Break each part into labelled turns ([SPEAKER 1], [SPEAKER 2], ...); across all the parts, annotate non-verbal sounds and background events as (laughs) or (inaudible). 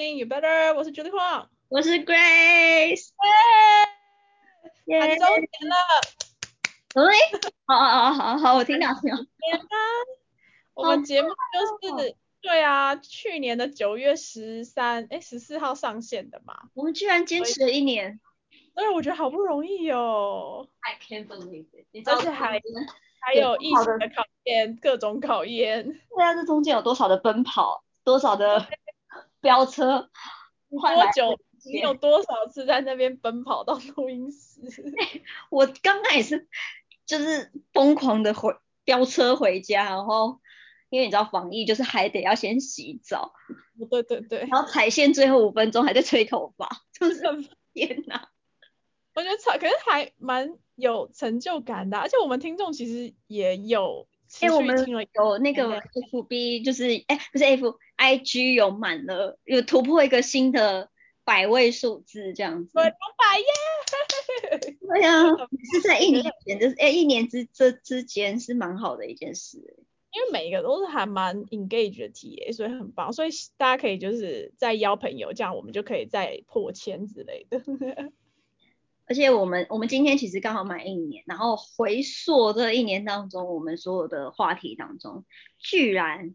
[SPEAKER 1] listening, you better。我是 Julie Huang，
[SPEAKER 2] 我是 Grace。
[SPEAKER 1] 耶！满周年了。
[SPEAKER 2] 喂，好好好好好，我听到听到。
[SPEAKER 1] 年啊！我们节目就是对啊，去年的九月十三，哎，十四号上线的嘛。
[SPEAKER 2] 我们居然坚持了一年，
[SPEAKER 1] 所以我觉得好不容易
[SPEAKER 2] 哦。I can't believe it！
[SPEAKER 1] 而且还还有疫情的考验，各种考验。
[SPEAKER 2] 对啊，这中间有多少的奔跑，多少的飙车，
[SPEAKER 1] 多久？你有多少次在那边奔跑到录音室？(laughs)
[SPEAKER 2] 我刚开始就是疯狂的回飙车回家，然后因为你知道防疫就是还得要先洗澡，
[SPEAKER 1] 对对对，
[SPEAKER 2] 然后踩线最后五分钟还在吹头发，就是天哪！
[SPEAKER 1] 我觉得踩可是还蛮有成就感的，而且我们听众其实也有，
[SPEAKER 2] 哎，我们有那个 F B 就是哎不是 F I G 有满了，有突破一个新的。百位数字这样子，
[SPEAKER 1] 两百耶！(laughs)
[SPEAKER 2] 对呀，是在一年前，就是哎，一年之这之间是蛮好的一件事。
[SPEAKER 1] 因为每一个都是还蛮 engage 的 T，所以很棒，所以大家可以就是再邀朋友，这样我们就可以再破千之类的。(laughs)
[SPEAKER 2] 而且我们我们今天其实刚好满一年，然后回溯这一年当中，我们所有的话题当中，居然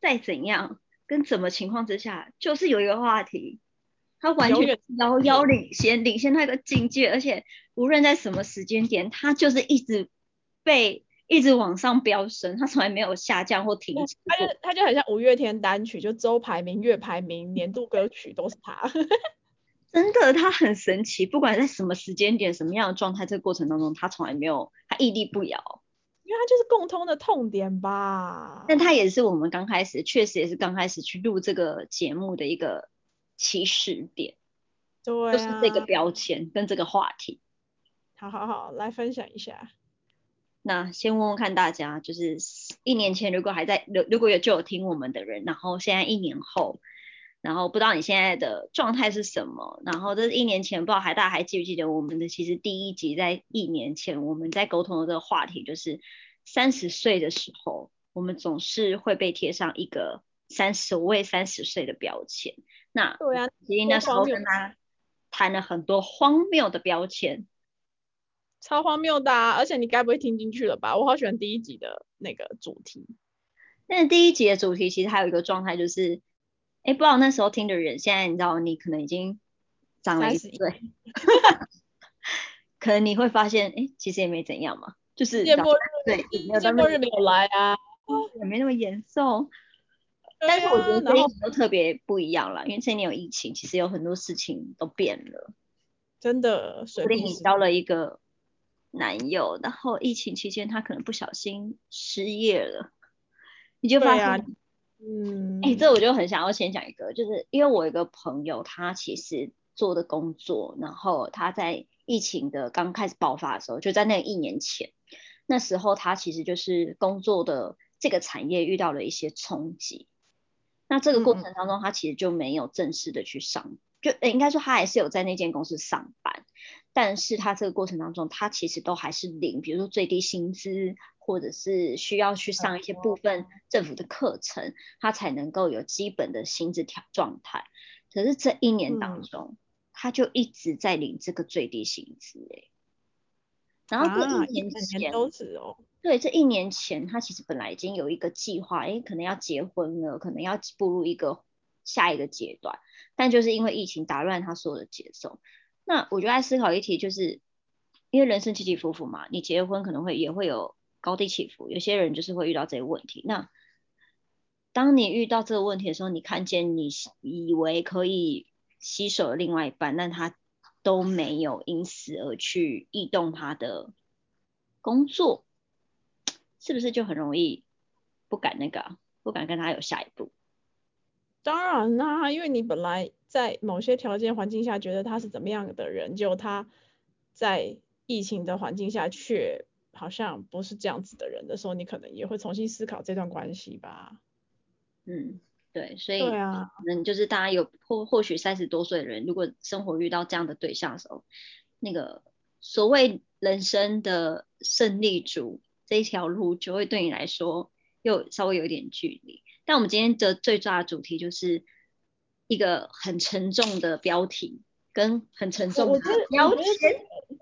[SPEAKER 2] 再怎样跟怎么情况之下，就是有一个话题。他完全遥遥领先，领先那个境界，而且无论在什么时间点，他就是一直被一直往上飙升，他从来没有下降或停止。
[SPEAKER 1] 他就他就很像五月天单曲，就周排名、月排名、年度歌曲都是他。(laughs)
[SPEAKER 2] 真的，他很神奇，不管在什么时间点、什么样的状态，这个过程当中，他从来没有他屹立不摇，
[SPEAKER 1] 因为它就是共通的痛点吧。
[SPEAKER 2] 但它也是我们刚开始，确实也是刚开始去录这个节目的一个。起始点，
[SPEAKER 1] 对，
[SPEAKER 2] 就是这个标签跟这个话题。
[SPEAKER 1] 好好好，来分享一下。
[SPEAKER 2] 那先问问看大家，就是一年前如果还在，如如果有就有听我们的人，然后现在一年后，然后不知道你现在的状态是什么，然后这是一年前，不知道还大家还记不记得我们的其实第一集在一年前我们在沟通的这个话题，就是三十岁的时候，我们总是会被贴上一个三十所谓三十岁的标签。那
[SPEAKER 1] 对啊，
[SPEAKER 2] 其实那时候跟他谈了很多荒谬的标签，
[SPEAKER 1] 超荒谬的啊！而且你该不会听进去了吧？我好喜欢第一集的那个主题。
[SPEAKER 2] 但是第一集的主题其实还有一个状态，就是，哎，不知道那时候听的人，现在你知道你可能已经长了一岁，可能你会发现，哎，其实也没怎样嘛，就是
[SPEAKER 1] 世界末日，对，世界末日没有来啊，
[SPEAKER 2] 也没那么严重。但是我觉得这一年都特别不一样了，因为这一年有疫情，其实有很多事情都变了。
[SPEAKER 1] 真的，
[SPEAKER 2] 说不定你交了一个男友，然后疫情期间他可能不小心失业了，你就发现，嗯，哎，这我就很想要先讲一个，就是因为我一个朋友，他其实做的工作，然后他在疫情的刚开始爆发的时候，就在那一年前，那时候他其实就是工作的这个产业遇到了一些冲击。那这个过程当中，他其实就没有正式的去上，就应该说他还是有在那间公司上班，但是他这个过程当中，他其实都还是领，比如说最低薪资，或者是需要去上一些部分政府的课程，他才能够有基本的薪资条状态。可是这一年当中，他就一直在领这个最低薪资，哎，然后这一年前
[SPEAKER 1] 都是哦。
[SPEAKER 2] 对，这一年前他其实本来已经有一个计划，哎，可能要结婚了，可能要步入一个下一个阶段，但就是因为疫情打乱他所有的节奏。那我就在思考一题，就是因为人生起起伏伏嘛，你结婚可能会也会有高低起伏，有些人就是会遇到这个问题。那当你遇到这个问题的时候，你看见你以为可以携手的另外一半，但他都没有因此而去异动他的工作。是不是就很容易不敢那个，不敢跟他有下一步？
[SPEAKER 1] 当然啦，因为你本来在某些条件环境下觉得他是怎么样的人，就他在疫情的环境下却好像不是这样子的人的时候，你可能也会重新思考这段关系吧。
[SPEAKER 2] 嗯，对，所以
[SPEAKER 1] 对啊，
[SPEAKER 2] 可能就是大家有或或许三十多岁的人，如果生活遇到这样的对象的时候，那个所谓人生的胜利组。这一条路就会对你来说又稍微有一点距离。但我们今天的最抓的主题就是，一个很沉重的标题跟很沉重的标签。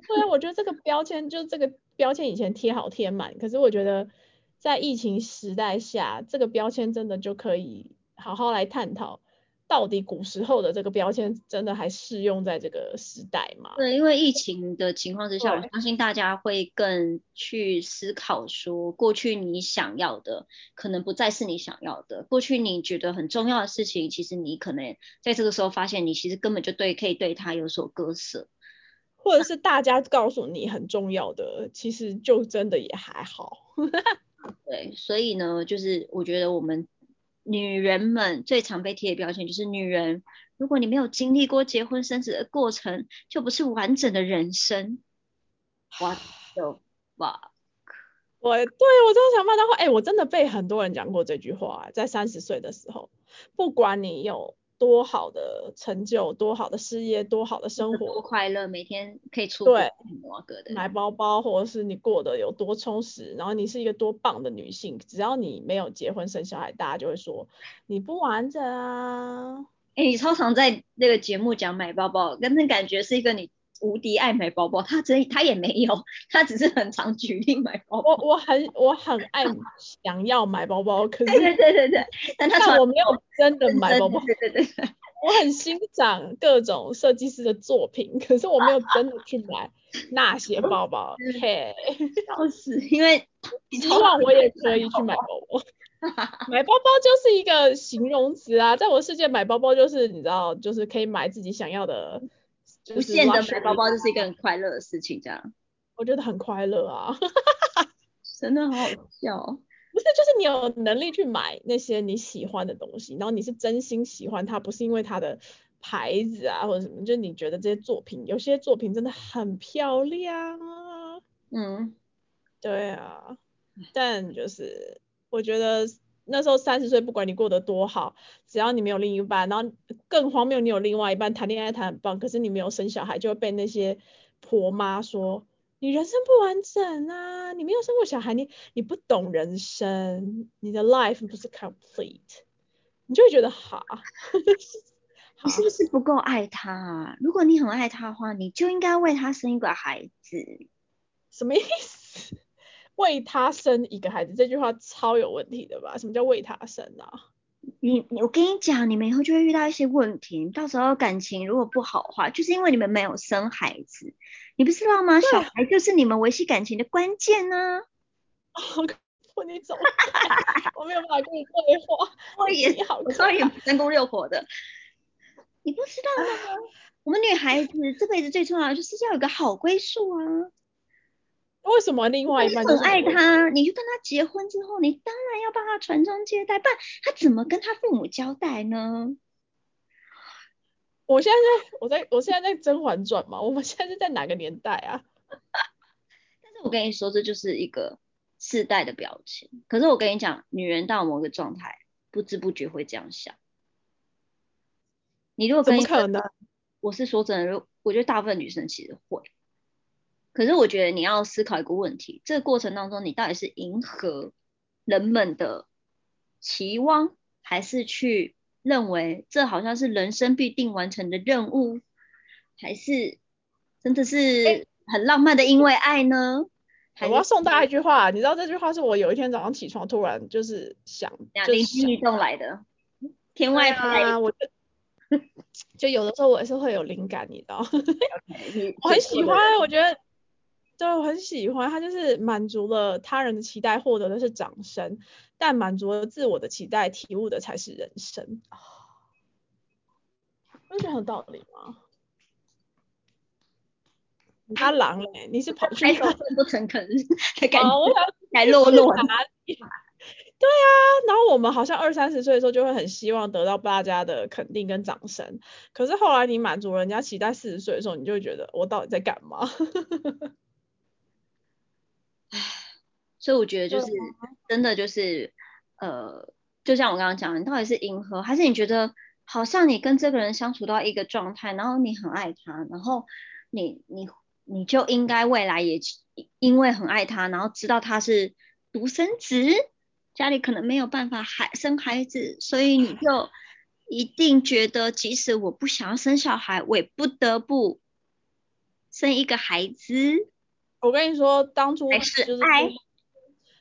[SPEAKER 1] 对啊，我觉得这个标签就这个标签以前贴好贴满，可是我觉得在疫情时代下，这个标签真的就可以好好来探讨。到底古时候的这个标签真的还适用在这个时代吗？
[SPEAKER 2] 对，因为疫情的情况之下，我相信大家会更去思考说，过去你想要的可能不再是你想要的，过去你觉得很重要的事情，其实你可能在这个时候发现，你其实根本就对可以对它有所割舍，
[SPEAKER 1] 或者是大家告诉你很重要的，其实就真的也还好。(laughs)
[SPEAKER 2] 对，所以呢，就是我觉得我们。女人们最常被贴的标签就是女人。如果你没有经历过结婚生子的过程，就不是完整的人生。What the fuck？
[SPEAKER 1] 我对我真的想骂他话，哎，我真的被很多人讲过这句话，在三十岁的时候，不管你有。多好的成就，多好的事业，多好的生活，
[SPEAKER 2] 多快乐，每天可以出
[SPEAKER 1] 对买包包，或者是你过得有多充实，然后你是一个多棒的女性，只要你没有结婚生小孩，大家就会说你不完整啊。
[SPEAKER 2] 哎，你超常在那个节目讲买包包，跟那感觉是一个你。无敌爱买包包，(laughs) 他真他也没有，(laughs) 他只是很常举例买包包。
[SPEAKER 1] 我我很我很爱想要买包包，可是
[SPEAKER 2] 对对对对，但
[SPEAKER 1] 他我没有真的买包包。(laughs)
[SPEAKER 2] 对对对，
[SPEAKER 1] 我很欣赏各种设计师的作品，可是我没有真的去买那些包包。嘿，
[SPEAKER 2] 笑死，因为
[SPEAKER 1] 希望我也可以去买包包。买包包就是一个形容词啊，在我世界买包包就是你知道，就是可以买自己想要的。
[SPEAKER 2] 无限的买包包就是一个很快乐的事情，这样。
[SPEAKER 1] 我觉得很快乐啊，(laughs)
[SPEAKER 2] 真的好好笑。(laughs)
[SPEAKER 1] 不是，就是你有能力去买那些你喜欢的东西，然后你是真心喜欢它，不是因为它的牌子啊或者什么，就你觉得这些作品，有些作品真的很漂亮啊。嗯，对啊，但就是我觉得。那时候三十岁，不管你过得多好，只要你没有另一半，然后更荒谬，你有另外一半谈恋爱谈很棒，可是你没有生小孩，就会被那些婆妈说你人生不完整啊，你没有生过小孩，你你不懂人生，你的 life 不是 complete，你就会觉得哈，(laughs)
[SPEAKER 2] 你是不是不够爱他？如果你很爱他的话，你就应该为他生一个孩子，
[SPEAKER 1] 什么意思？为他生一个孩子，这句话超有问题的吧？什么叫为他生啊？
[SPEAKER 2] 你我跟你讲，你们以后就会遇到一些问题。到时候感情如果不好的话，就是因为你们没有生孩子。你不知道吗？小孩就是你们维系感情的关键呢。
[SPEAKER 1] 我你走，我没有办法跟你对话。(laughs)
[SPEAKER 2] 我也好，我当然也三宫六火的。你不知道吗？我们女孩子这辈子最重要的就是要有个好归宿啊。
[SPEAKER 1] 为什么另外一半
[SPEAKER 2] 很爱他？你就跟他结婚之后，你当然要帮他传宗接代，不然他怎么跟他父母交代呢？
[SPEAKER 1] 我现在在，我在我现在在《甄嬛传》嘛，我们现在是在哪个年代啊？(laughs)
[SPEAKER 2] 但是我跟你说，这就是一个世代的表情。可是我跟你讲，女人到某个状态，不知不觉会这样想。你如果
[SPEAKER 1] 怎么可能？
[SPEAKER 2] 我是说真的，我觉得大部分女生其实会。可是我觉得你要思考一个问题，这个过程当中，你到底是迎合人们的期望，还是去认为这好像是人生必定完成的任务，还是真的是很浪漫的因为爱呢？
[SPEAKER 1] 我要送大家一句话，你知道这句话是我有一天早上起床突然就是想，
[SPEAKER 2] 灵机一动来的，天外飞来，
[SPEAKER 1] 我 (laughs) 就有的时候我也是会有灵感，你知道，(laughs) 我很喜欢，我觉得。对，我很喜欢他，就是满足了他人的期待，获得的是掌声，但满足了自我的期待，体悟的才是人生。不觉得很有道理吗？他狼哎，你是跑去
[SPEAKER 2] 不诚恳的感觉，
[SPEAKER 1] 还落落哪里？对啊，然后我们好像二三十岁的时候就会很希望得到大家的肯定跟掌声，可是后来你满足人家期待，四十岁的时候，你就会觉得我到底在干嘛？(laughs)
[SPEAKER 2] 唉，所以我觉得就是真的就是呃，就像我刚刚讲，你到底是迎合，还是你觉得好像你跟这个人相处到一个状态，然后你很爱他，然后你你你就应该未来也因为很爱他，然后知道他是独生子，家里可能没有办法孩生孩子，所以你 (laughs) 就一定觉得，即使我不想要生小孩，我也不得不生一个孩子。
[SPEAKER 1] 我跟你说，当初
[SPEAKER 2] 还是爱。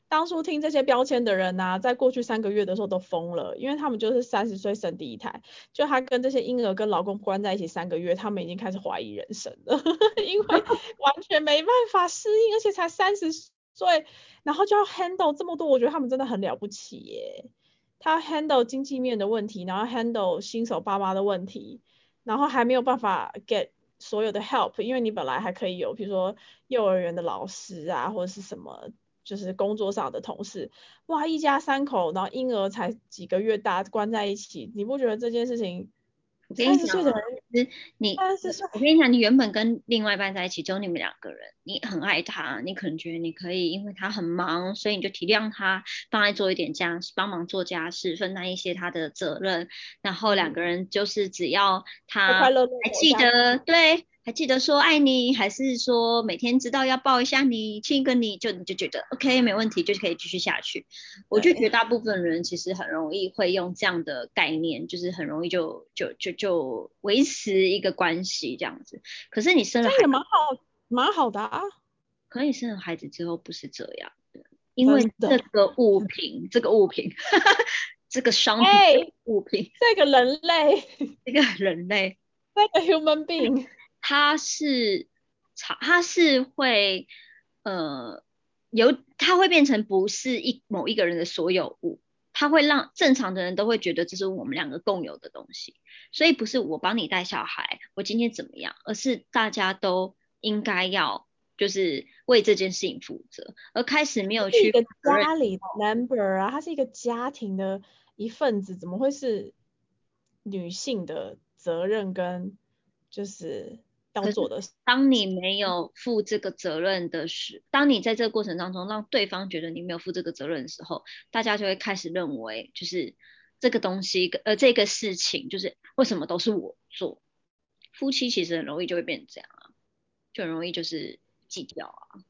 [SPEAKER 1] 当初听这些标签的人呐，在过去三个月的时候都疯了，因为他们就是三十岁生第一胎，就她跟这些婴儿跟老公关在一起三个月，他们已经开始怀疑人生了，(laughs) 因为 (laughs) 完全没办法适应，而且才三十岁，然后就要 handle 这么多，我觉得他们真的很了不起耶。他 handle 经济面的问题，然后 handle 新手爸妈的问题，然后还没有办法 get 所有的 help，因为你本来还可以有，比如说幼儿园的老师啊，或者是什么。就是工作上的同事，哇，一家三口，然后婴儿才几个月大，关在一起，你不觉得这件事情？
[SPEAKER 2] 我跟你讲，你，我跟你讲，你原本跟另外一半在一起，只有你们两个人，你很爱他，你可能觉得你可以，因为他很忙，所以你就体谅他，帮他做一点家事，帮忙做家事，分担一些他的责任，然后两个人就是只要他还记得，对。还记得说爱你，还是说每天知道要抱一下你，亲一个你就你就觉得 OK 没问题，就可以继续下去。我就觉得大部分人其实很容易会用这样的概念，就是很容易就就就就维持一个关系这样子。可是你生了孩子
[SPEAKER 1] 蛮好蛮好的啊。
[SPEAKER 2] 可你生了孩子之后不是这样的，因为这个物品，这个物品，(laughs) 这个商品物品，
[SPEAKER 1] 这个人类，
[SPEAKER 2] 这个人类，
[SPEAKER 1] 这个 human being。
[SPEAKER 2] 它是，它是会，呃，有，它会变成不是一某一个人的所有物，它会让正常的人都会觉得这是我们两个共有的东西，所以不是我帮你带小孩，我今天怎么样，而是大家都应该要就是为这件事情负责，而开始没有去
[SPEAKER 1] 一个家里 member 啊，他是一个家庭的一份子，怎么会是女性的责任跟就是。要做的，
[SPEAKER 2] 当你没有负这个责任的时，当你在这个过程当中让对方觉得你没有负这个责任的时候，大家就会开始认为，就是这个东西，呃，这个事情，就是为什么都是我做？夫妻其实很容易就会变成这样啊，就很容易就是计较啊，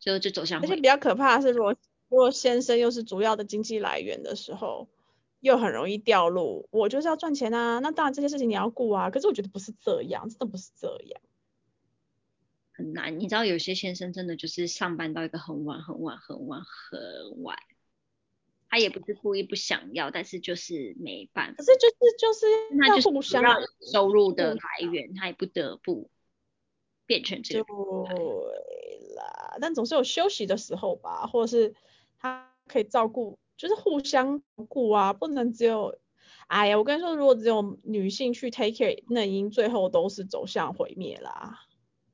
[SPEAKER 2] 就就走向。
[SPEAKER 1] 而且比较可怕的是，如果如果先生又是主要的经济来源的时候。又很容易掉入，我就是要赚钱啊，那当然这些事情你要顾啊，可是我觉得不是这样，真的不是这样，
[SPEAKER 2] 很难。你知道有些先生真的就是上班到一个很晚很晚很晚很晚，他也不是故意不想要，但是就是没办法。
[SPEAKER 1] 可是就是就是
[SPEAKER 2] 那就是要收入的来源，他也不得不变成这个。
[SPEAKER 1] 对啦，但总是有休息的时候吧，或者是他可以照顾。就是互相顾啊，不能只有，哎呀，我跟你说，如果只有女性去 take care，那已经最后都是走向毁灭啦。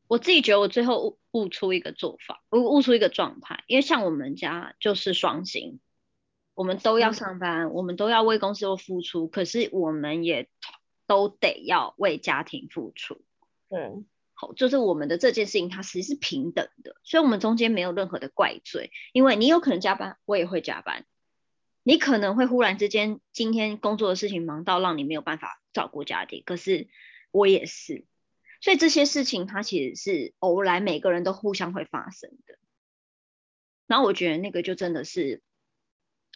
[SPEAKER 2] 我自己觉得我最后悟悟出一个做法，悟悟出一个状态，因为像我们家就是双薪，我们都要上班，我们都要为公司付出，可是我们也都得要为家庭付出。
[SPEAKER 1] 对，
[SPEAKER 2] 好，就是我们的这件事情它其实是平等的，所以我们中间没有任何的怪罪，因为你有可能加班，我也会加班。你可能会忽然之间今天工作的事情忙到让你没有办法照顾家庭，可是我也是，所以这些事情它其实是偶然，每个人都互相会发生的。然后我觉得那个就真的是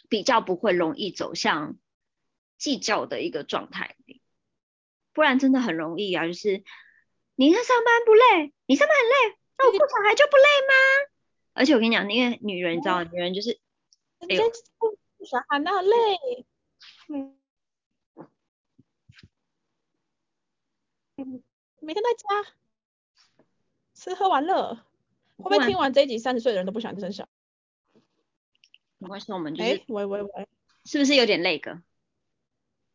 [SPEAKER 2] 比较不会容易走向计较的一个状态里，不然真的很容易啊，就是你在上班不累，你上班很累，那我顾小孩就不累吗？而且我跟你讲，因为女人你知道，女人就是哎呦。
[SPEAKER 1] 小孩那累，嗯，每天在家吃喝玩乐，会不会听完这一集三十岁的人都不想生小？
[SPEAKER 2] 没关系，我们就是。
[SPEAKER 1] 喂喂喂，
[SPEAKER 2] 是不是有点累个？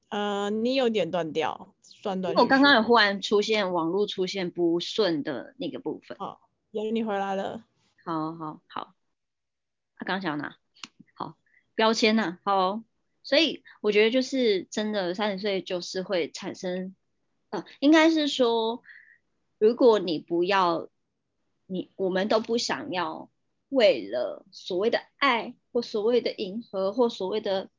[SPEAKER 1] 呃，你有点断掉，断断。
[SPEAKER 2] 我刚刚有忽然出现网络出现不顺的那个部分。
[SPEAKER 1] 哦，有你回来了。
[SPEAKER 2] 好好好，他刚想哪？标签呐，好，所以我觉得就是真的三十岁就是会产生，呃，应该是说，如果你不要，你我们都不想要为了所谓的爱或所谓的迎合或所谓的，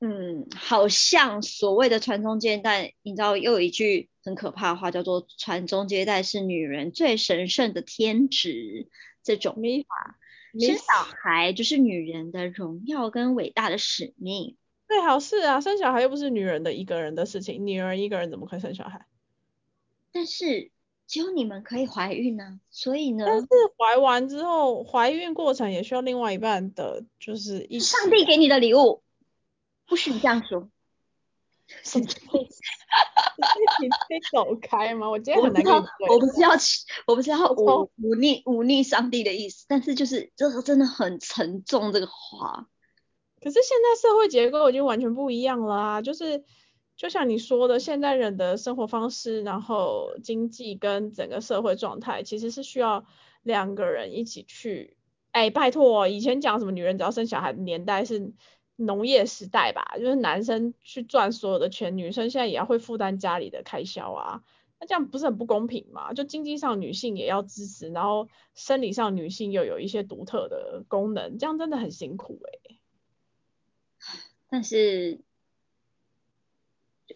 [SPEAKER 2] 嗯，好像所谓的传宗接代，你知道又有一句很可怕的话叫做传宗接代是女人最神圣的天职，这种法。生小孩就是女人的荣耀跟伟大的使命。
[SPEAKER 1] 最好是啊，生小孩又不是女人的一个人的事情，女人一个人怎么可以生小孩？
[SPEAKER 2] 但是只有你们可以怀孕呢，所以呢？
[SPEAKER 1] 但是怀完之后，怀孕过程也需要另外一半的，就是一
[SPEAKER 2] 上帝给你的礼物，不许你这样说。
[SPEAKER 1] 你可以走开吗？我今天很难
[SPEAKER 2] 我不是要，我不是要忤忤逆忤逆上帝的意思，但是就是这个真的很沉重这个话。
[SPEAKER 1] 可是现在社会结构已经完全不一样了啊！就是就像你说的，现代人的生活方式，然后经济跟整个社会状态，其实是需要两个人一起去。哎，拜托，以前讲什么女人只要生小孩的年代是。农业时代吧，就是男生去赚所有的钱，女生现在也要会负担家里的开销啊，那这样不是很不公平吗？就经济上女性也要支持，然后生理上女性又有一些独特的功能，这样真的很辛苦哎。
[SPEAKER 2] 但是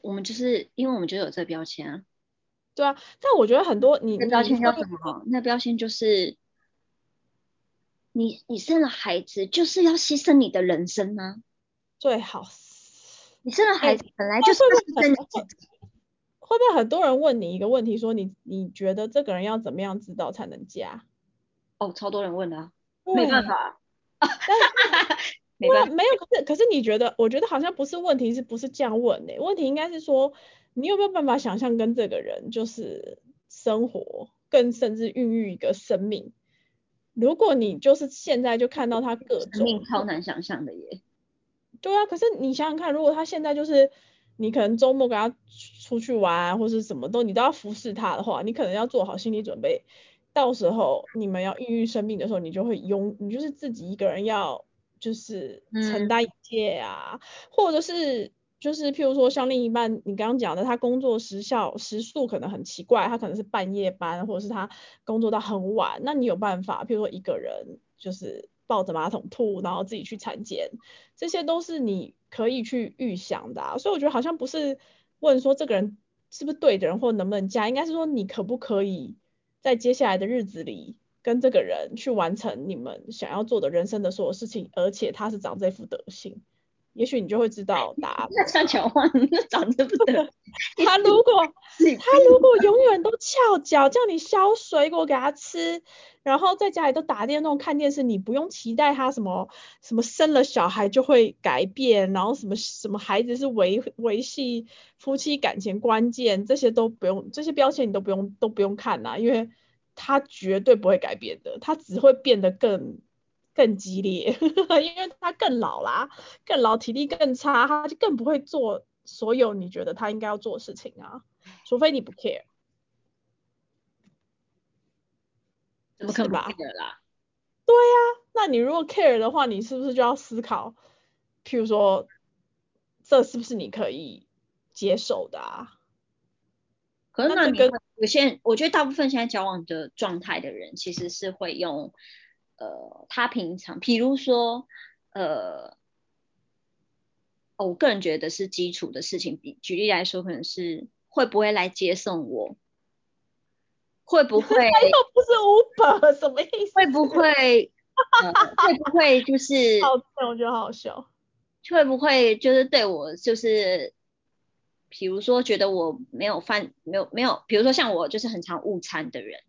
[SPEAKER 2] 我们就是因为我们就有这标签啊。
[SPEAKER 1] 对啊，但我觉得很多你
[SPEAKER 2] 标签叫什么？那标签就是你你生了孩子就是要牺牲你的人生吗？
[SPEAKER 1] 最好，
[SPEAKER 2] 你生了孩子本来就是
[SPEAKER 1] 会不会很多人问你一个问题，说你你觉得这个人要怎么样知道才能嫁？
[SPEAKER 2] 哦，超多人问的，没办法，
[SPEAKER 1] 没办法，没有，可是可是你觉得，我觉得好像不是问题，是不是这样问呢？问题应该是说，你有没有办法想象跟这个人就是生活，更甚至孕育一个生命？如果你就是现在就看到他各种，
[SPEAKER 2] 生命超难想象的耶。
[SPEAKER 1] 对啊，可是你想想看，如果他现在就是你可能周末跟他出去玩，或是什么都你都要服侍他的话，你可能要做好心理准备，到时候你们要孕育生病的时候，你就会拥，你就是自己一个人要就是承担一切啊，或者是就是譬如说像另一半你刚刚讲的，他工作时效时速可能很奇怪，他可能是半夜班，或者是他工作到很晚，那你有办法，譬如说一个人就是。抱着马桶吐，然后自己去产检，这些都是你可以去预想的。所以我觉得好像不是问说这个人是不是对的人，或能不能嫁，应该是说你可不可以在接下来的日子里跟这个人去完成你们想要做的人生的所有事情，而且他是长这副德性。也许你就会知道答案。(laughs)
[SPEAKER 2] 那像乔欢长得不得，(laughs)
[SPEAKER 1] 他如果 (laughs) 他如果永远都翘脚，叫你削水果给他吃，然后在家里都打电动看电视，你不用期待他什么什么生了小孩就会改变，然后什么什么孩子是维维系夫妻感情关键，这些都不用，这些标签你都不用都不用看呐，因为他绝对不会改变的，他只会变得更。更激烈，(laughs) 因为他更老啦，更老，体力更差，他就更不会做所有你觉得他应该要做的事情啊，除非你不 care，
[SPEAKER 2] 怎么可能啦？
[SPEAKER 1] 对呀，那你如果 care 的话，你是不是就要思考，譬如说，这是不是你可以接受的啊？
[SPEAKER 2] 可是那跟有些，我觉得大部分现在交往的状态的人，其实是会用。呃，他平常，比如说，呃，我个人觉得是基础的事情。比举例来说，可能是会不会来接送我？会不会？(laughs)
[SPEAKER 1] 又不是 Uber，什么意思？
[SPEAKER 2] 会不会？会不会就 (laughs) 是？
[SPEAKER 1] 好，我觉得好笑。
[SPEAKER 2] 会不会就是对我就是，比如说觉得我没有饭，没有没有，比如说像我就是很常误餐的人，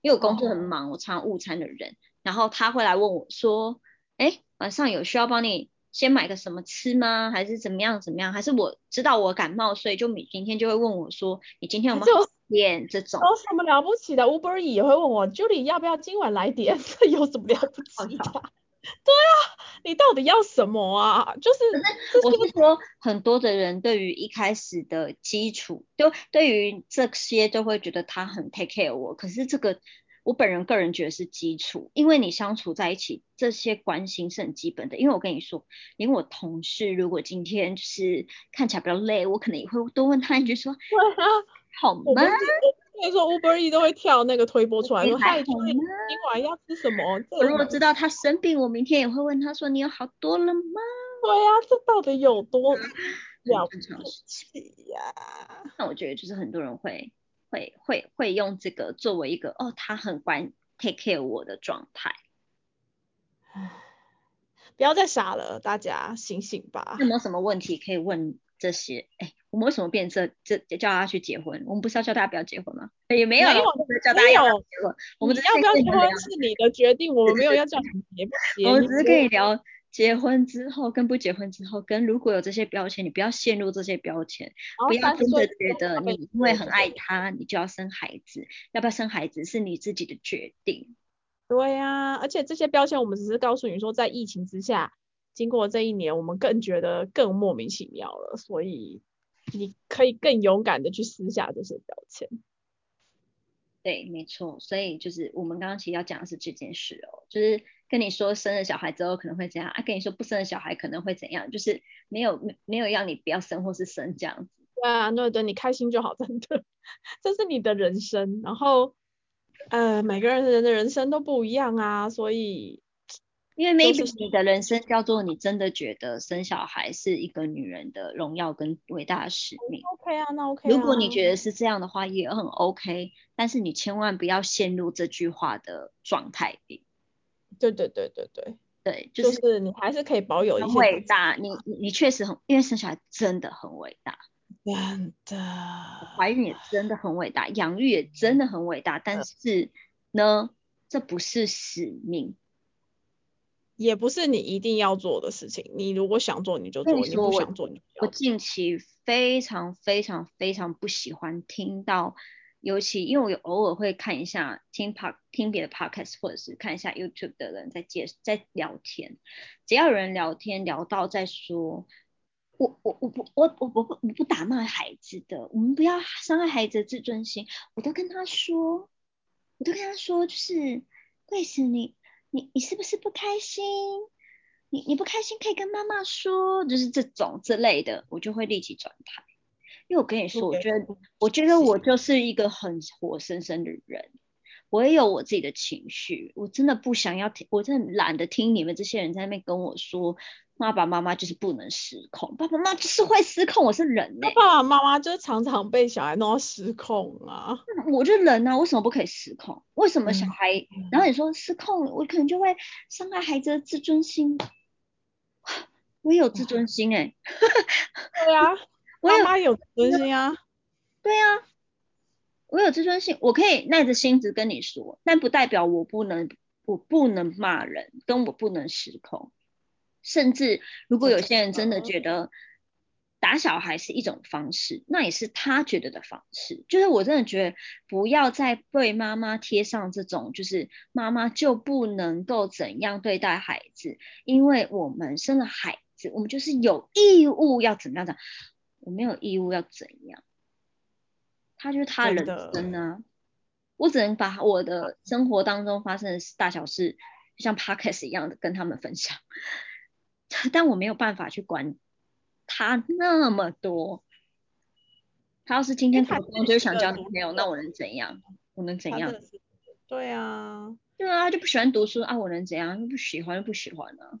[SPEAKER 2] 因为我工作很忙，我常误餐的人。然后他会来问我说：“哎，晚上有需要帮你先买个什么吃吗？还是怎么样怎么样？还是我知道我感冒，所以就明天就会问我说，你今天有没有点这种？
[SPEAKER 1] 有什么了不起的？Uber E 也会问我，Julie 要不要今晚来点？这有什么了不起的？对啊，你到底要什么啊？就是，
[SPEAKER 2] 我是说，很多的人对于一开始的基础，就对于这些就会觉得他很 take care 我，可是这个。我本人个人觉得是基础，因为你相处在一起，这些关心是很基本的。因为我跟你说，连我同事如果今天就是看起来比较累，我可能也会多问他一句说：“好吗？”
[SPEAKER 1] 那时候 Uber E 都会跳那个推播出来说：“嗨，今晚要吃什么？”
[SPEAKER 2] 我如果知道他生病，我明天也会问他说：“你有好多了吗？”
[SPEAKER 1] 对呀，这到底有多了不起呀？
[SPEAKER 2] 那我觉得就是很多人会。会会会用这个作为一个哦，他很关 take care 我的状态。
[SPEAKER 1] 不要再傻了，大家醒醒吧。
[SPEAKER 2] 有没有什么问题可以问这些？哎，我们为什么变这这叫他去结婚？我们不是要叫大家不要结婚吗？也没有，
[SPEAKER 1] 没有
[SPEAKER 2] 叫大家要结婚。我们
[SPEAKER 1] 要不要结婚是你的决定，我们没有要叫你结不结。
[SPEAKER 2] 我只是可以聊。结婚之后跟不结婚之后，跟如果有这些标签，你不要陷入这些标签，不要真的觉得你因为很爱他，你就要生孩子，要不要生孩子是你自己的决定。
[SPEAKER 1] 对呀，而且这些标签我们只是告诉你说，在疫情之下，经过这一年，我们更觉得更莫名其妙了，所以你可以更勇敢的去撕下这些标签。
[SPEAKER 2] 对，没错，所以就是我们刚刚其实要讲的是这件事哦，就是。跟你说生了小孩之后可能会怎样啊？跟你说不生了小孩可能会怎样？就是没有没没有要你不要生或是生这样子。
[SPEAKER 1] 对啊，对对，你开心就好，真的，(laughs) 这是你的人生。然后呃，每个人人的人生都不一样啊，所以 (tsk)
[SPEAKER 2] 因为 maybe 你的人生叫做你真的觉得生小孩是一个女人的荣耀跟伟大的使命。
[SPEAKER 1] OK 啊，那 OK。
[SPEAKER 2] 如果你觉得是这样的话，也很 OK。但是你千万不要陷入这句话的状态里。
[SPEAKER 1] 对对对对对
[SPEAKER 2] 对，
[SPEAKER 1] 就是你还是可以保有一些
[SPEAKER 2] 伟大。你你确实很，因为生小孩真的很伟大，
[SPEAKER 1] 真的。
[SPEAKER 2] 怀孕也真的很伟大，养育也真的很伟大。但是呢，这不是使命，
[SPEAKER 1] 也不是你一定要做的事情。你如果想做你就做，你不想做你不要
[SPEAKER 2] 我近期非常非常非常不喜欢听到。尤其因为我有偶尔会看一下听 pa 听别的 podcast 或者是看一下 YouTube 的人在介在聊天，只要有人聊天聊到在说，我我我不我我不我不打骂孩子的，我们不要伤害孩子的自尊心，我都跟他说，我都跟他说，就是为什你你你是不是不开心？你你不开心可以跟妈妈说，就是这种之类的，我就会立即转台。因为我跟你说，我觉得，我觉得我就是一个很活生生的人，我也有我自己的情绪，我真的不想要听，我真的懒得听你们这些人在那边跟我说，爸爸妈妈就是不能失控，爸爸妈妈就是会失控，我是人呢，
[SPEAKER 1] 爸爸妈妈就是常常被小孩弄到失控啊，
[SPEAKER 2] 我就人啊，为什么不可以失控？为什么小孩，然后你说失控，我可能就会伤害孩子的自尊心，(sighs) 我也有自尊心哎，
[SPEAKER 1] 对啊。妈妈有自尊心啊，
[SPEAKER 2] 对啊，我有自尊心，我可以耐着性子跟你说，但不代表我不能，我不能骂人，跟我不能失控。甚至如果有些人真的觉得打小孩是一种方式，那也是他觉得的方式。就是我真的觉得不要再被妈妈贴上这种，就是妈妈就不能够怎样对待孩子，因为我们生了孩子，我们就是有义务要怎么样的。我没有义务要怎样，他就是他人生啊，我只能把我的生活当中发生的大小事，就像 podcast 一样的跟他们分享，(laughs) 但我没有办法去管他那么多。他要是今天主动就想交女朋友，那我能怎样？我能怎样？
[SPEAKER 1] 对啊，
[SPEAKER 2] 对啊，他就不喜欢读书啊，我能怎样？不喜欢就不喜欢啊。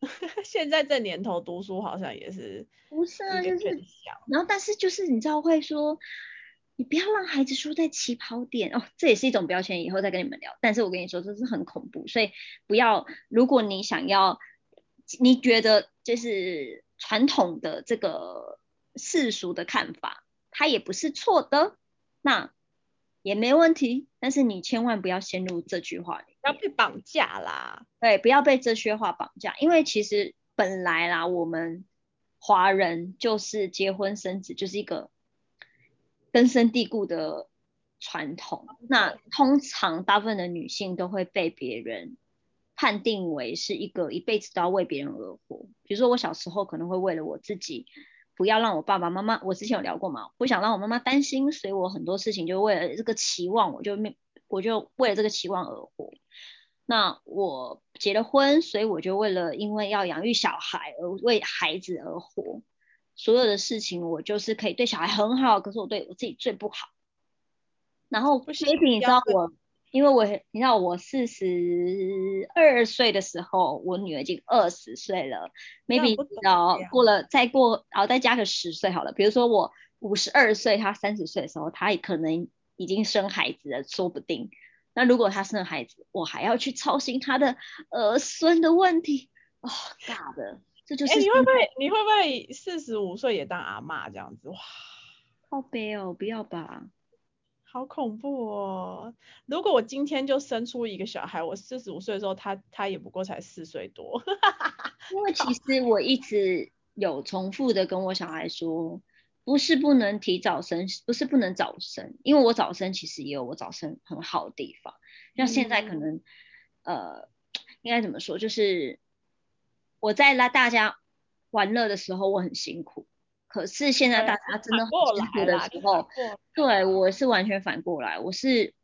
[SPEAKER 2] (laughs)
[SPEAKER 1] 现在这年头读书好像也是
[SPEAKER 2] 不是啊，就是然后但是就是你知道会说，你不要让孩子输在起跑点哦，这也是一种标签，以后再跟你们聊。但是我跟你说这是很恐怖，所以不要。如果你想要，你觉得就是传统的这个世俗的看法，它也不是错的，那也没问题。但是你千万不要陷入这句话里。
[SPEAKER 1] 不要被绑架啦，
[SPEAKER 2] 对，不要被这些话绑架，因为其实本来啦，我们华人就是结婚生子就是一个根深蒂固的传统。那通常大部分的女性都会被别人判定为是一个一辈子都要为别人而活。比如说我小时候可能会为了我自己，不要让我爸爸妈妈，我之前有聊过嘛，不想让我妈妈担心，所以我很多事情就为了这个期望，我就没。我就为了这个期望而活。那我结了婚，所以我就为了因为要养育小孩而为孩子而活。所有的事情我就是可以对小孩很好，可是我对我自己最不好。然后 maybe 你知道我，因为我你知道我四十二岁的时候，我女儿已经二十岁了。maybe 你知道过了再过，然后再加个十岁好了。比如说我五十二岁，她三十岁的时候，她也可能。已经生孩子了，说不定。那如果她生孩子，我还要去操心她的儿孙的问题，哦，尬的，这就是。哎，
[SPEAKER 1] 你会不会你会不会四十五岁也当阿妈这样子？哇，
[SPEAKER 2] 好悲哦，不要吧。
[SPEAKER 1] 好恐怖哦！如果我今天就生出一个小孩，我四十五岁的时候，他他也不过才四岁多。(laughs)
[SPEAKER 2] 因为其实我一直有重复的跟我小孩说，不是不能提早生，不是不能早生，因为我早生其实也有我早生很好的地方。像现在可能，呃，应该怎么说？就是我在拉大家玩乐的时候，我很辛苦。可是现在大家真的很辛苦的时候，对我是完全反过来，我是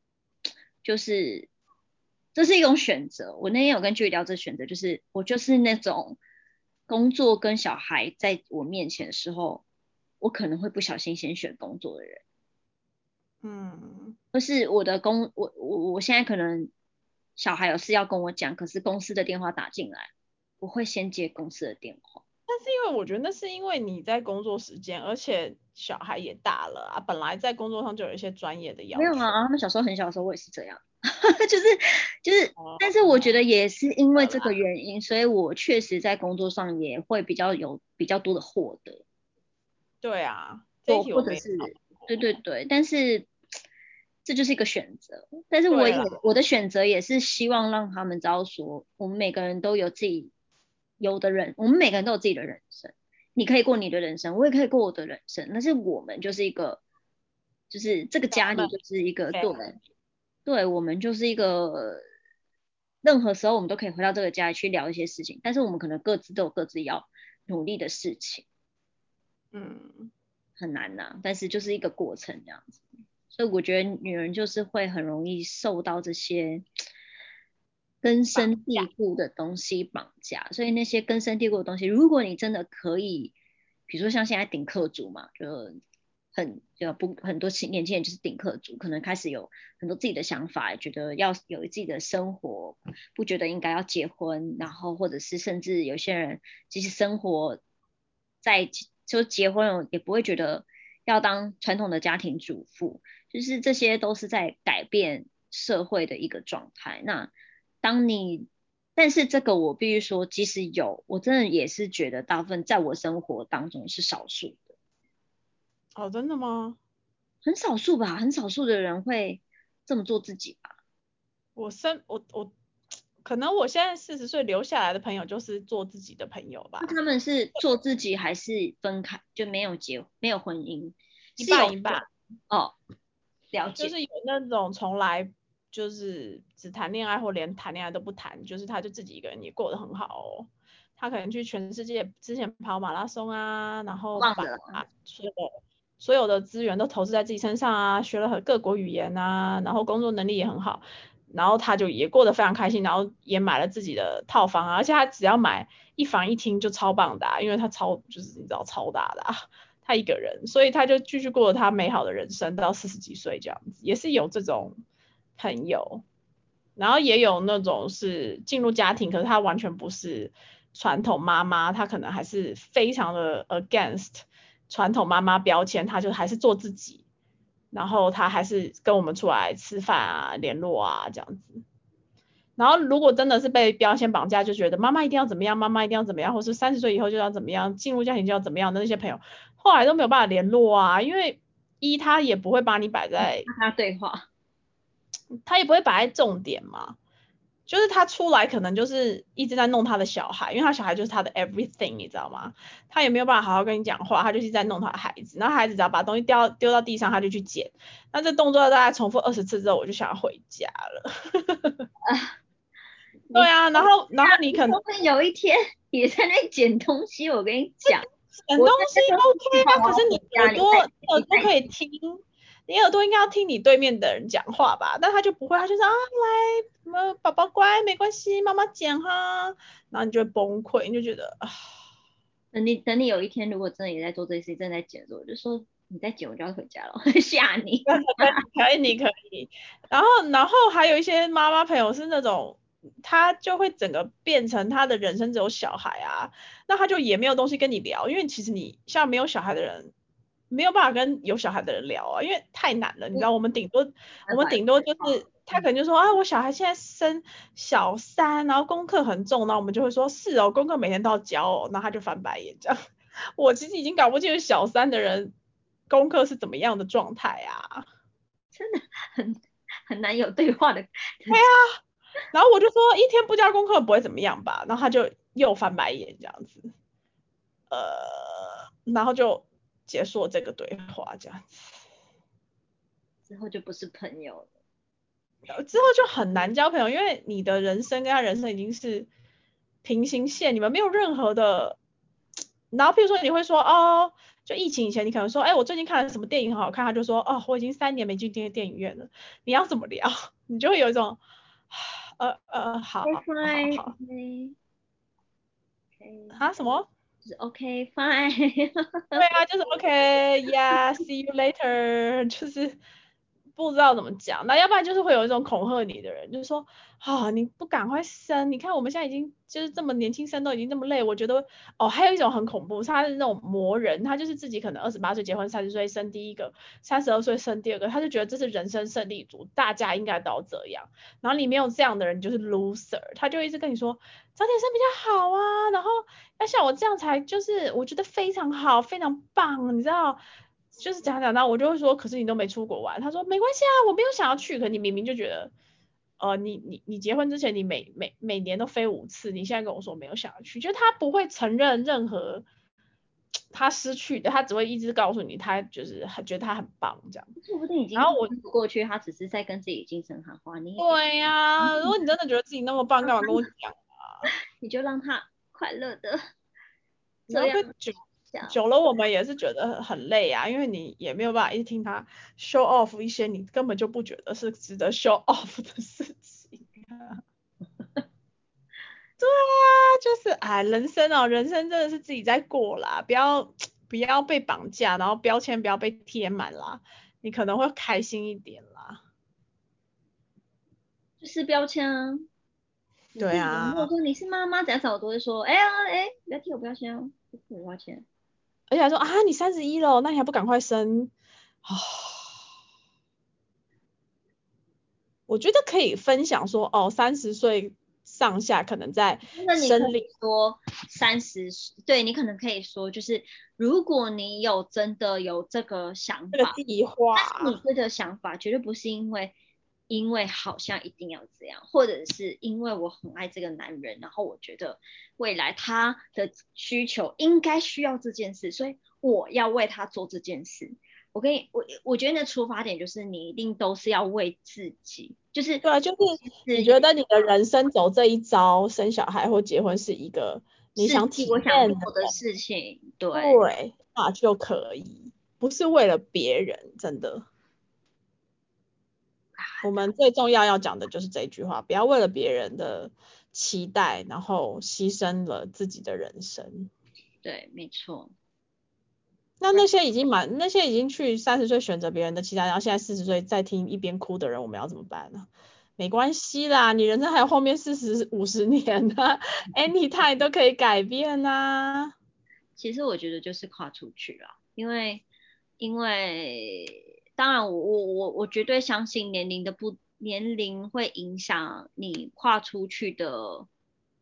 [SPEAKER 2] 就是这是一种选择。我那天有跟 j 聊这选择，就是我就是那种工作跟小孩在我面前的时候，我可能会不小心先选工作的人。
[SPEAKER 1] 嗯，
[SPEAKER 2] 就是我的工，我我我现在可能小孩有事要跟我讲，可是公司的电话打进来，我会先接公司的电话。
[SPEAKER 1] 但是因为我觉得那是因为你在工作时间，而且小孩也大了啊，本来在工作上就有一些专业的要求。
[SPEAKER 2] 没有啊，他们小时候很小的时候我也是这样，就是就是，但是我觉得也是因为这个原因，所以我确实在工作上也会比较有比较多的获得。
[SPEAKER 1] 对啊，
[SPEAKER 2] 或者是对对对，但是这就是一个选择，但是我也我的选择也是希望让他们知道说，我们每个人都有自己。有的人，我们每个人都有自己的人生，你可以过你的人生，我也可以过我的人生。但是我们就是一个，就是这个家里就是一个对，对我们就是一个，任何时候我们都可以回到这个家里去聊一些事情。但是我们可能各自都有各自要努力的事情，
[SPEAKER 1] 嗯，
[SPEAKER 2] 很难呐。但是就是一个过程这样子，所以我觉得女人就是会很容易受到这些。根深蒂固的东西绑架，所以那些根深蒂固的东西，如果你真的可以，比如说像现在顶客族嘛，就很就不很多青年轻人就是顶客族，可能开始有很多自己的想法，觉得要有自己的生活，不觉得应该要结婚，然后或者是甚至有些人即使生活在就结婚了，也不会觉得要当传统的家庭主妇，就是这些都是在改变社会的一个状态。那当你，但是这个我必须说，即使有，我真的也是觉得大部分在我生活当中是少数的。
[SPEAKER 1] 哦，真的吗？
[SPEAKER 2] 很少数吧，很少数的人会这么做自己吧。
[SPEAKER 1] 我生我我，可能我现在四十岁留下来的朋友就是做自己的朋友吧。
[SPEAKER 2] 他们是做自己还是分开就没有结没有婚姻？
[SPEAKER 1] 一半一半。
[SPEAKER 2] 哦，了解。
[SPEAKER 1] 就是有那种从来。就是只谈恋爱或连谈恋爱都不谈，就是他就自己一个人也过得很好哦。他可能去全世界之前跑马拉松啊，然后把所有所有的资源都投资在自己身上啊，学了很各国语言啊，然后工作能力也很好，然后他就也过得非常开心，然后也买了自己的套房啊，而且他只要买一房一厅就超棒的，因为他超就是你知道超大的，啊他一个人，所以他就继续过他美好的人生到四十几岁这样子，也是有这种。朋友，然后也有那种是进入家庭，可是他完全不是传统妈妈，他可能还是非常的 against 传统妈妈标签，他就还是做自己，然后他还是跟我们出来吃饭啊、联络啊这样子。然后如果真的是被标签绑架，就觉得妈妈一定要怎么样，妈妈一定要怎么样，或是三十岁以后就要怎么样，进入家庭就要怎么样的那些朋友，后来都没有办法联络啊，因为一他也不会把你摆在
[SPEAKER 2] 跟他对话。
[SPEAKER 1] 他也不会摆在重点嘛，就是他出来可能就是一直在弄他的小孩，因为他小孩就是他的 everything，你知道吗？他也没有办法好好跟你讲话，他就是在弄他的孩子，然后孩子只要把东西掉丢到地上，他就去捡。那这动作大概重复二十次之后，我就想要回家了。对啊，然后然后你可能
[SPEAKER 2] 有一天也在那捡东西，我跟你讲，
[SPEAKER 1] 捡东西 OK 啊，可是你耳朵耳朵可以听。你耳朵应该要听你对面的人讲话吧，但他就不会，他就说啊来，什么宝宝乖，没关系，妈妈剪哈，然后你就会崩溃，你就觉得啊，
[SPEAKER 2] 等你等你有一天如果真的也在做这些事，正在剪的时候，我就说你在剪，我就要回家了，(laughs) 吓你，
[SPEAKER 1] 可以你可以，然后然后还有一些妈妈朋友是那种，他就会整个变成他的人生只有小孩啊，那他就也没有东西跟你聊，因为其实你像没有小孩的人。没有办法跟有小孩的人聊啊，因为太难了，你知道，我们顶多我们顶多就是他可能就说啊，我小孩现在升小三，然后功课很重，然后我们就会说是哦，功课每天都要交哦，然后他就翻白眼这样。(laughs) 我其实已经搞不清楚小三的人功课是怎么样的状态啊，
[SPEAKER 2] 真的很很难有对话的。
[SPEAKER 1] 对啊，然后我就说一天不交功课不会怎么样吧，然后他就又翻白眼这样子，呃，然后就结束这个对话这样子，
[SPEAKER 2] 之后就不是朋友了。
[SPEAKER 1] 之后就很难交朋友，因为你的人生跟他人生已经是平行线，你们没有任何的。然后譬如说你会说哦，就疫情以前你可能说，哎，我最近看了什么电影很好看，他就说，哦，我已经三年没进电电影院了。你要怎么聊？(laughs) 你就会有一种，呃呃，好，好，好，啊什么？
[SPEAKER 2] 就是 (laughs) OK fine。
[SPEAKER 1] 对啊，就是 OK，Yeah，see you later，就是。 (laughs) 不知道怎么讲，那要不然就是会有一种恐吓你的人，就是说，啊，你不赶快生，你看我们现在已经就是这么年轻生都已经这么累，我觉得，哦，还有一种很恐怖，他是那种魔人，他就是自己可能二十八岁结婚，三十岁生第一个，三十二岁生第二个，他就觉得这是人生胜利组，大家应该都要这样，然后你没有这样的人就是 loser，他就一直跟你说早点生比较好啊，然后要像我这样才就是我觉得非常好，非常棒，你知道。就是讲讲到我就会说，可是你都没出国玩。他说没关系啊，我没有想要去。可你明明就觉得，呃，你你你结婚之前你每每每年都飞五次，你现在跟我说没有想要去，就他不会承认任何他失去的，他只会一直告诉你他就是很觉得他很棒这样。
[SPEAKER 2] 说不定已经然后我过去，他只是在跟自己精神喊话。你
[SPEAKER 1] 对呀，如果你真的觉得自己那么棒，干嘛跟我讲啊？(laughs)
[SPEAKER 2] 你就让他快乐的这样。
[SPEAKER 1] 久了，我们也是觉得很累啊，因为你也没有办法一直听他 show off 一些你根本就不觉得是值得 show off 的事情。对啊，就是哎，人生哦，人生真的是自己在过啦，不要不要被绑架，然后标签不要被贴满啦，你可能会开心一点啦。
[SPEAKER 2] 就是标签啊。
[SPEAKER 1] 对啊。
[SPEAKER 2] 如果说你是妈妈，怎样我都会说，哎呀，哎，不要贴我标签哦，不花钱。
[SPEAKER 1] 而且还说啊，你三十一了，那你还不赶快生啊？我觉得可以分享说，哦，三十岁上下可能在生理
[SPEAKER 2] 说三十，对你可能可以说，就是如果你有真的有这个想法，
[SPEAKER 1] 计划，
[SPEAKER 2] 但是你这个想法绝对不是因为。因为好像一定要这样，或者是因为我很爱这个男人，然后我觉得未来他的需求应该需要这件事，所以我要为他做这件事。我跟你，我我觉得那出发点就是你一定都是要为自己，就是
[SPEAKER 1] 对，就是你觉得你的人生走这一招，生小孩或结婚是一个你想体验
[SPEAKER 2] 的事情，对，
[SPEAKER 1] 对，那就可以，不是为了别人，真的。我们最重要要讲的就是这句话，不要为了别人的期待，然后牺牲了自己的人生。
[SPEAKER 2] 对，没错。
[SPEAKER 1] 那那些已经满，那些已经去三十岁选择别人的期待，然后现在四十岁再听一边哭的人，我们要怎么办呢？没关系啦，你人生还有后面四十五十年呢，anytime 都可以改变呐。
[SPEAKER 2] 其实我觉得就是跨出去了，因为因为。当然，我我我我绝对相信年龄的不年龄会影响你跨出去的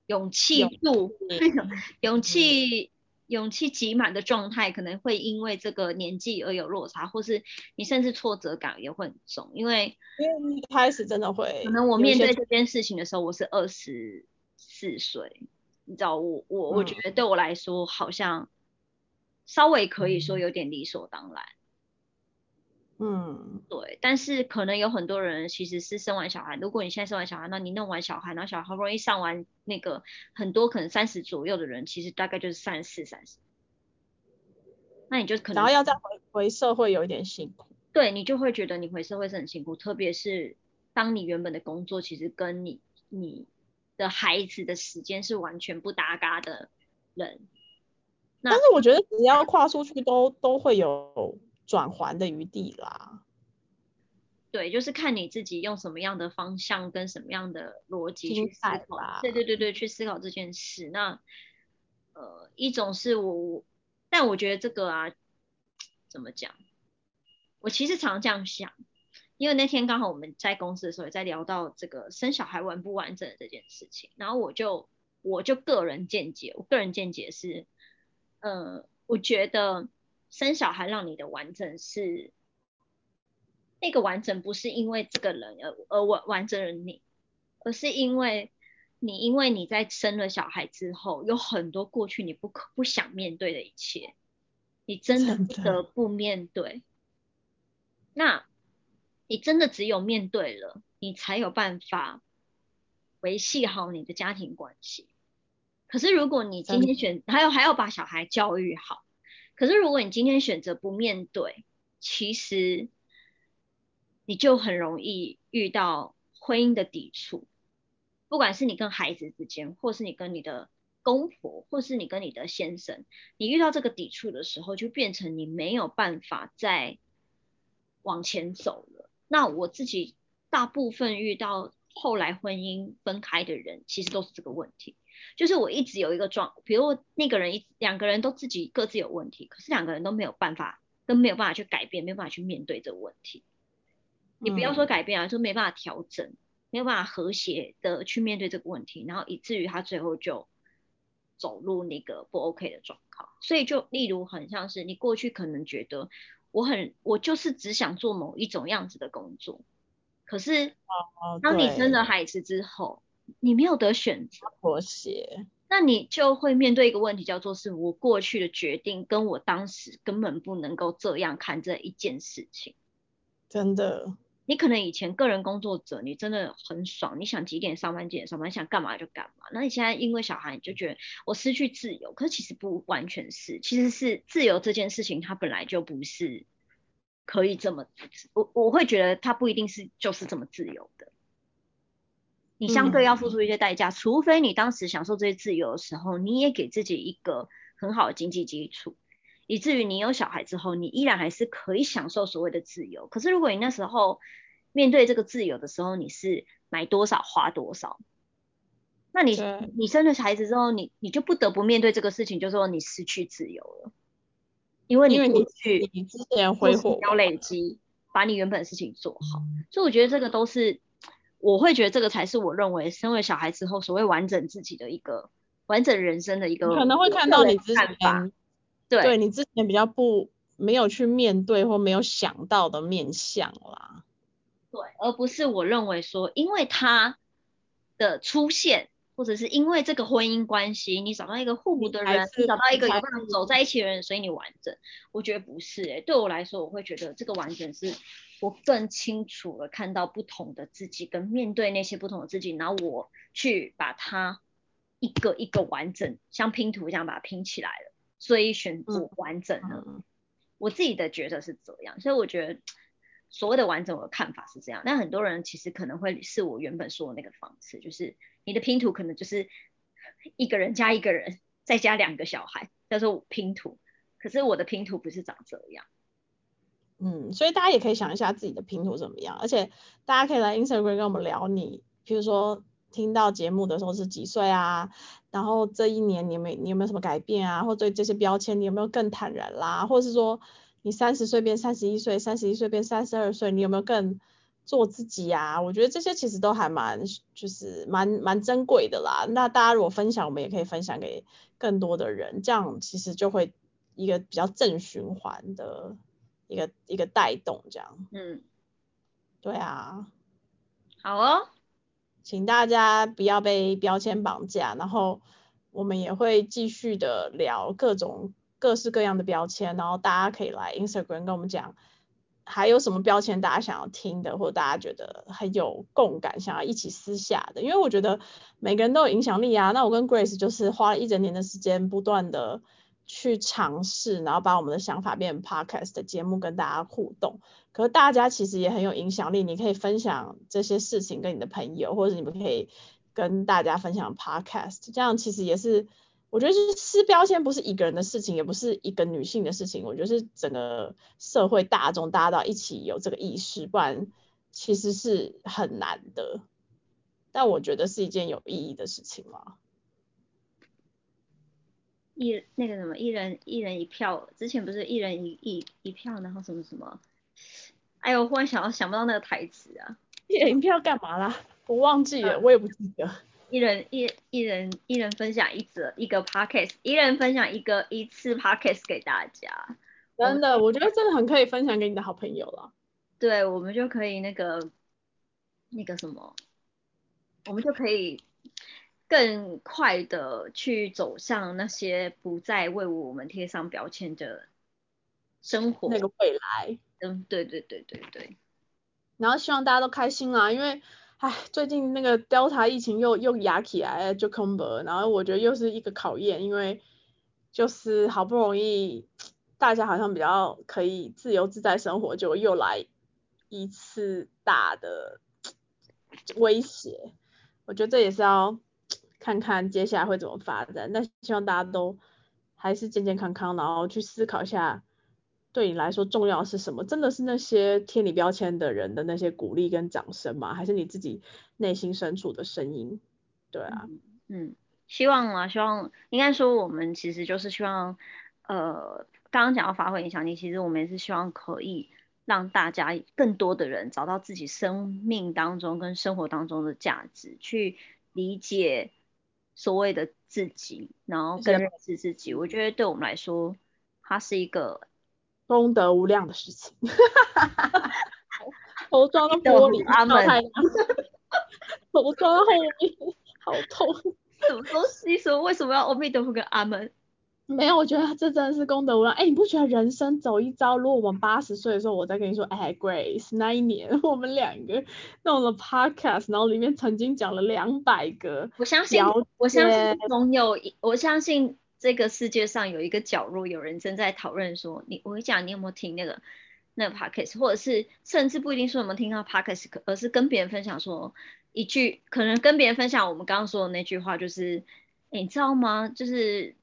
[SPEAKER 2] 勇气度，(laughs) 勇气勇气挤满的状态，可能会因为这个年纪而有落差，或是你甚至挫折感也会很重，因为
[SPEAKER 1] 因为一开始真的会，
[SPEAKER 2] 可能我面对这件事情的时候，我是二十四岁，你知道，我我我觉得对我来说好像稍微可以说有点理所当然。
[SPEAKER 1] 嗯，
[SPEAKER 2] 对，但是可能有很多人其实是生完小孩，如果你现在生完小孩，那你弄完小孩，然后小孩好不容易上完那个，很多可能三十左右的人，其实大概就是三十四、三十，那你就可能
[SPEAKER 1] 然后要再回回社会有一点辛苦，
[SPEAKER 2] 对你就会觉得你回社会是很辛苦，特别是当你原本的工作其实跟你你的孩子的时间是完全不搭嘎的人，
[SPEAKER 1] 但是我觉得只要跨出去都都会有。转还的余地啦，
[SPEAKER 2] 对，就是看你自己用什么样的方向跟什么样的逻辑去思考，对对对对，去思考这件事。那呃，一种是我，但我觉得这个啊，怎么讲？我其实常这样想，因为那天刚好我们在公司的时候也在聊到这个生小孩完不完整的这件事情，然后我就我就个人见解，我个人见解是，呃，我觉得生小孩让你的完整是那个完整不是因为这个人而而完完整了你，而是因为你因为你在生了小孩之后，有很多过去你不可不想面对的一切，你真的不得不面对，那。你真的只有面对了，你才有办法维系好你的家庭关系。可是如果你今天选，还有还要把小孩教育好。可是如果你今天选择不面对，其实你就很容易遇到婚姻的抵触。不管是你跟孩子之间，或是你跟你的公婆，或是你跟你的先生，你遇到这个抵触的时候，就变成你没有办法再往前走了。那我自己大部分遇到后来婚姻分开的人，其实都是这个问题。就是我一直有一个状，比如那个人一两个人都自己各自有问题，可是两个人都没有办法，都没有办法去改变，没有办法去面对这个问题。你不要说改变啊，就没办法调整，没有办法和谐的去面对这个问题，然后以至于他最后就走入那个不 OK 的状况。所以就例如很像是你过去可能觉得。我很，我就是只想做某一种样子的工作，可是当你生了孩子之后，你没有得选择
[SPEAKER 1] 妥协，
[SPEAKER 2] 那你就会面对一个问题，叫做是我过去的决定跟我当时根本不能够这样看这一件事情，
[SPEAKER 1] 真的。
[SPEAKER 2] 你可能以前个人工作者，你真的很爽，你想几点上班几点上班，想干嘛就干嘛。那你现在因为小孩，你就觉得我失去自由，可是其实不完全是，其实是自由这件事情，它本来就不是可以这么，我我会觉得它不一定是就是这么自由的。你相对要付出一些代价，除非你当时享受这些自由的时候，你也给自己一个很好的经济基础。以至于你有小孩之后，你依然还是可以享受所谓的自由。可是如果你那时候面对这个自由的时候，你是买多少花多少，那你你生了孩子之后，你你就不得不面对这个事情，就是说你失去自由了，因为你过去
[SPEAKER 1] 你之前挥霍
[SPEAKER 2] 要累积，把你原本的事情做好。所以我觉得这个都是，我会觉得这个才是我认为生为小孩之后所谓完整自己的一个完整人生的一个
[SPEAKER 1] 可能会看到你之前。对你之前比较不没有去面对或没有想到的面相啦，
[SPEAKER 2] 对，而不是我认为说，因为他的出现，或者是因为这个婚姻关系，你找到一个互补的人，找到一个有办法走在一起的人，所以你完整。我觉得不是，哎，对我来说，我会觉得这个完整是我更清楚的看到不同的自己，跟面对那些不同的自己，然后我去把它一个一个完整，像拼图一样把它拼起来了。所以选择完整的，我自己的觉得是这样，所以我觉得所谓的完整，我的看法是这样。但很多人其实可能会是我原本说的那个方式，就是你的拼图可能就是一个人加一个人，再加两个小孩，叫做拼图。可是我的拼图不是长这样。
[SPEAKER 1] 嗯，所以大家也可以想一下自己的拼图怎么样，而且大家可以来 Instagram 跟我们聊你，比如说。听到节目的时候是几岁啊？然后这一年你有没你有没有什么改变啊？或对这些标签你有没有更坦然啦？或者是说你三十岁变三十一岁，三十一岁变三十二岁，你有没有更做自己呀？我觉得这些其实都还蛮就是蛮蛮珍贵的啦。那大家如果分享，我们也可以分享给更多的人，这样其实就会一个比较正循环的一个一个带动这样。嗯，对啊。
[SPEAKER 2] 好哦。
[SPEAKER 1] 请大家不要被标签绑架，然后我们也会继续的聊各种各式各样的标签，然后大家可以来 Instagram 跟我们讲，还有什么标签大家想要听的，或者大家觉得很有共感，想要一起私下的，因为我觉得每个人都有影响力啊。那我跟 Grace 就是花了一整年的时间，不断的。去尝试，然后把我们的想法变成 podcast 的节目跟大家互动。可是大家其实也很有影响力，你可以分享这些事情跟你的朋友，或者你们可以跟大家分享 podcast。这样其实也是，我觉得就是撕标签不是一个人的事情，也不是一个女性的事情，我觉得是整个社会大众大家都一起有这个意识，不然其实是很难的。但我觉得是一件有意义的事情嘛。
[SPEAKER 2] 一那个什么一人一人一票，之前不是一人一一一票，然后什么什么哎呦，忽然想到想不到那个台词啊。
[SPEAKER 1] 一人一票干嘛啦？我忘记了，我也不记得。
[SPEAKER 2] 一人一一人一人分享一则一个 podcast，一人分享一个一次 podcast 给大家。
[SPEAKER 1] 真的，我觉得真的很可以分享给你的好朋友了。
[SPEAKER 2] 对，我们就可以那个那个什么，我们就可以更快的去走向那些不再为我们贴上标签的生活
[SPEAKER 1] 那个未来。
[SPEAKER 2] 嗯，对对对对对。
[SPEAKER 1] 然后希望大家都开心啦，因为。唉，最近那个 Delta 疫情又又压起来，就空白，然后我觉得又是一个考验，因为就是好不容易大家好像比较可以自由自在生活，就又来一次大的威胁，我觉得这也是要看看接下来会怎么发展，但希望大家都还是健健康康，然后去思考一下。对你来说重要是什么？真的是那些贴你标签的人的那些鼓励跟掌声吗？还是你自己内心深处的声音？对啊，
[SPEAKER 2] 嗯，希望啊，希望应该说我们其实就是希望，呃，刚刚讲到发挥影响力，其实我们也是希望可以让大家更多的人找到自己生命当中跟生活当中的价值，去理解所谓的自己，然后更认识自己。我觉得对我们来说，它是一个。
[SPEAKER 1] 功德无量的事情，(laughs) 头装到 (laughs) 玻璃阿门，头装后面好痛，
[SPEAKER 2] 什么东西？说为什么要阿弥陀佛跟阿门？(laughs)
[SPEAKER 1] 没有，我觉得这真的是功德无量。哎，你不觉得人生走一遭？如果我们八十岁的时候，我再跟你说，哎，Grace，那一年我们两个弄了 Podcast，然后里面曾经讲了两百个，
[SPEAKER 2] 我相信，我相信总有，我相信。这个世界上有一个角落，有人正在讨论说，你我讲你有没有听那个那个 podcast，或者是甚至不一定说有没有听到 podcast，而是跟别人分享说一句，可能跟别人分享我们刚刚说的那句话，就是你知道吗？就是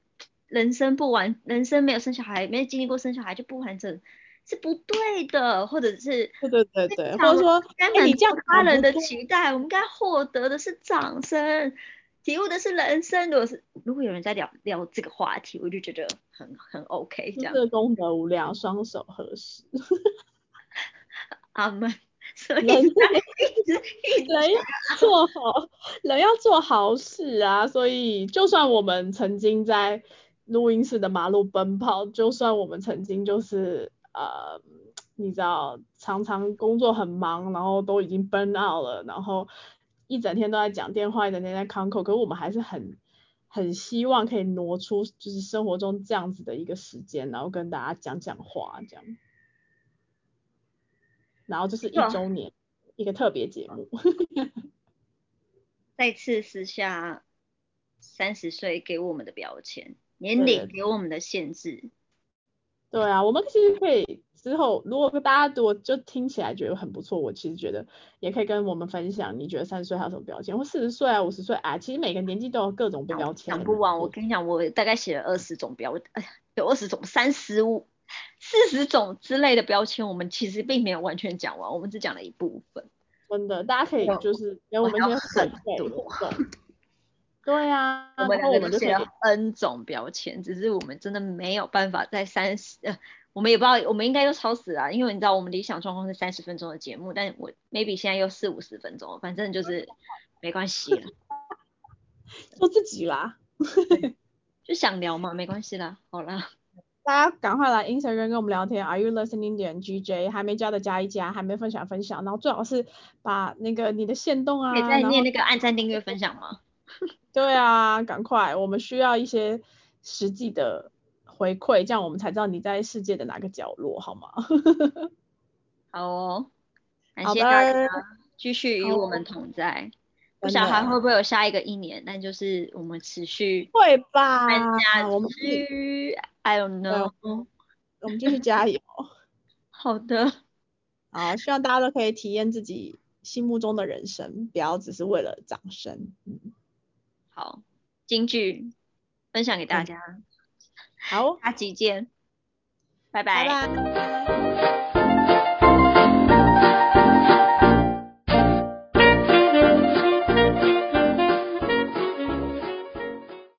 [SPEAKER 2] 人生不完，人生没有生小孩，没有经历过生小孩就不完整，是不对的，或者是
[SPEAKER 1] 对对对对，或者说
[SPEAKER 2] 该满足他人的期待，我们该获得的是掌声。体悟的是人生，如果是如果有人在聊聊这个话题，我就觉得很很 OK，这样。
[SPEAKER 1] 功德无量，双手合十。(laughs)
[SPEAKER 2] 阿门。所以
[SPEAKER 1] 人要做好，人要做好事啊！所以就算我们曾经在录音室的马路奔跑，就算我们曾经就是呃，你知道，常常工作很忙，然后都已经 burn out 了，然后。一整天都在讲电话，一整天在康口，可是我们还是很很希望可以挪出就是生活中这样子的一个时间，然后跟大家讲讲话这样。然后这是一周年一个特别节目。(laughs)
[SPEAKER 2] 再次撕下三十岁给我们的标签，年龄给我们的限制。
[SPEAKER 1] 对啊，我们其实可以。之后，如果大家我就听起来觉得很不错，我其实觉得也可以跟我们分享。你觉得三十岁还有什么标签？或四十岁啊、五十岁啊？其实每个年纪都有各种标签。
[SPEAKER 2] 讲不完，我跟你讲，我大概写了二十种标，哎呀，有二十种、三十五、四十种之类的标签。我们其实并没有完全讲完，我们只讲了一部分。
[SPEAKER 1] 真的，大家可以就是给我们一些很多。对啊，
[SPEAKER 2] 我们两个写了 N 种标签，只是我们真的没有办法在三十呃。我们也不知道，我们应该都超时了，因为你知道我们理想状况是三十分钟的节目，但我 maybe 现在又四五十分钟，反正就是没关系了，(laughs)
[SPEAKER 1] 做自己啦，(laughs)
[SPEAKER 2] 就想聊嘛，没关系啦，好啦，
[SPEAKER 1] 大家赶快来 Instagram 跟我们聊天，Are you listening 点 GJ？还没加的加一加，还没分享分享，然后最好是把那个你的线动啊，
[SPEAKER 2] 可以再念那个按赞订阅分享吗？(laughs)
[SPEAKER 1] 对啊，赶快，我们需要一些实际的。回馈，这样我们才知道你在世界的哪个角落，好吗？(laughs)
[SPEAKER 2] 好哦，感谢大家继续与我们同在。不晓得会不会有下一个一年，但就是我们持续
[SPEAKER 1] 会吧。
[SPEAKER 2] 我们继续，I don't know，
[SPEAKER 1] 我们继续加油。(laughs)
[SPEAKER 2] 好的，
[SPEAKER 1] 好，希望大家都可以体验自己心目中的人生，不要只是为了掌声。嗯，
[SPEAKER 2] 好，京剧分享给大家。
[SPEAKER 1] 好。
[SPEAKER 2] 下期见。拜拜。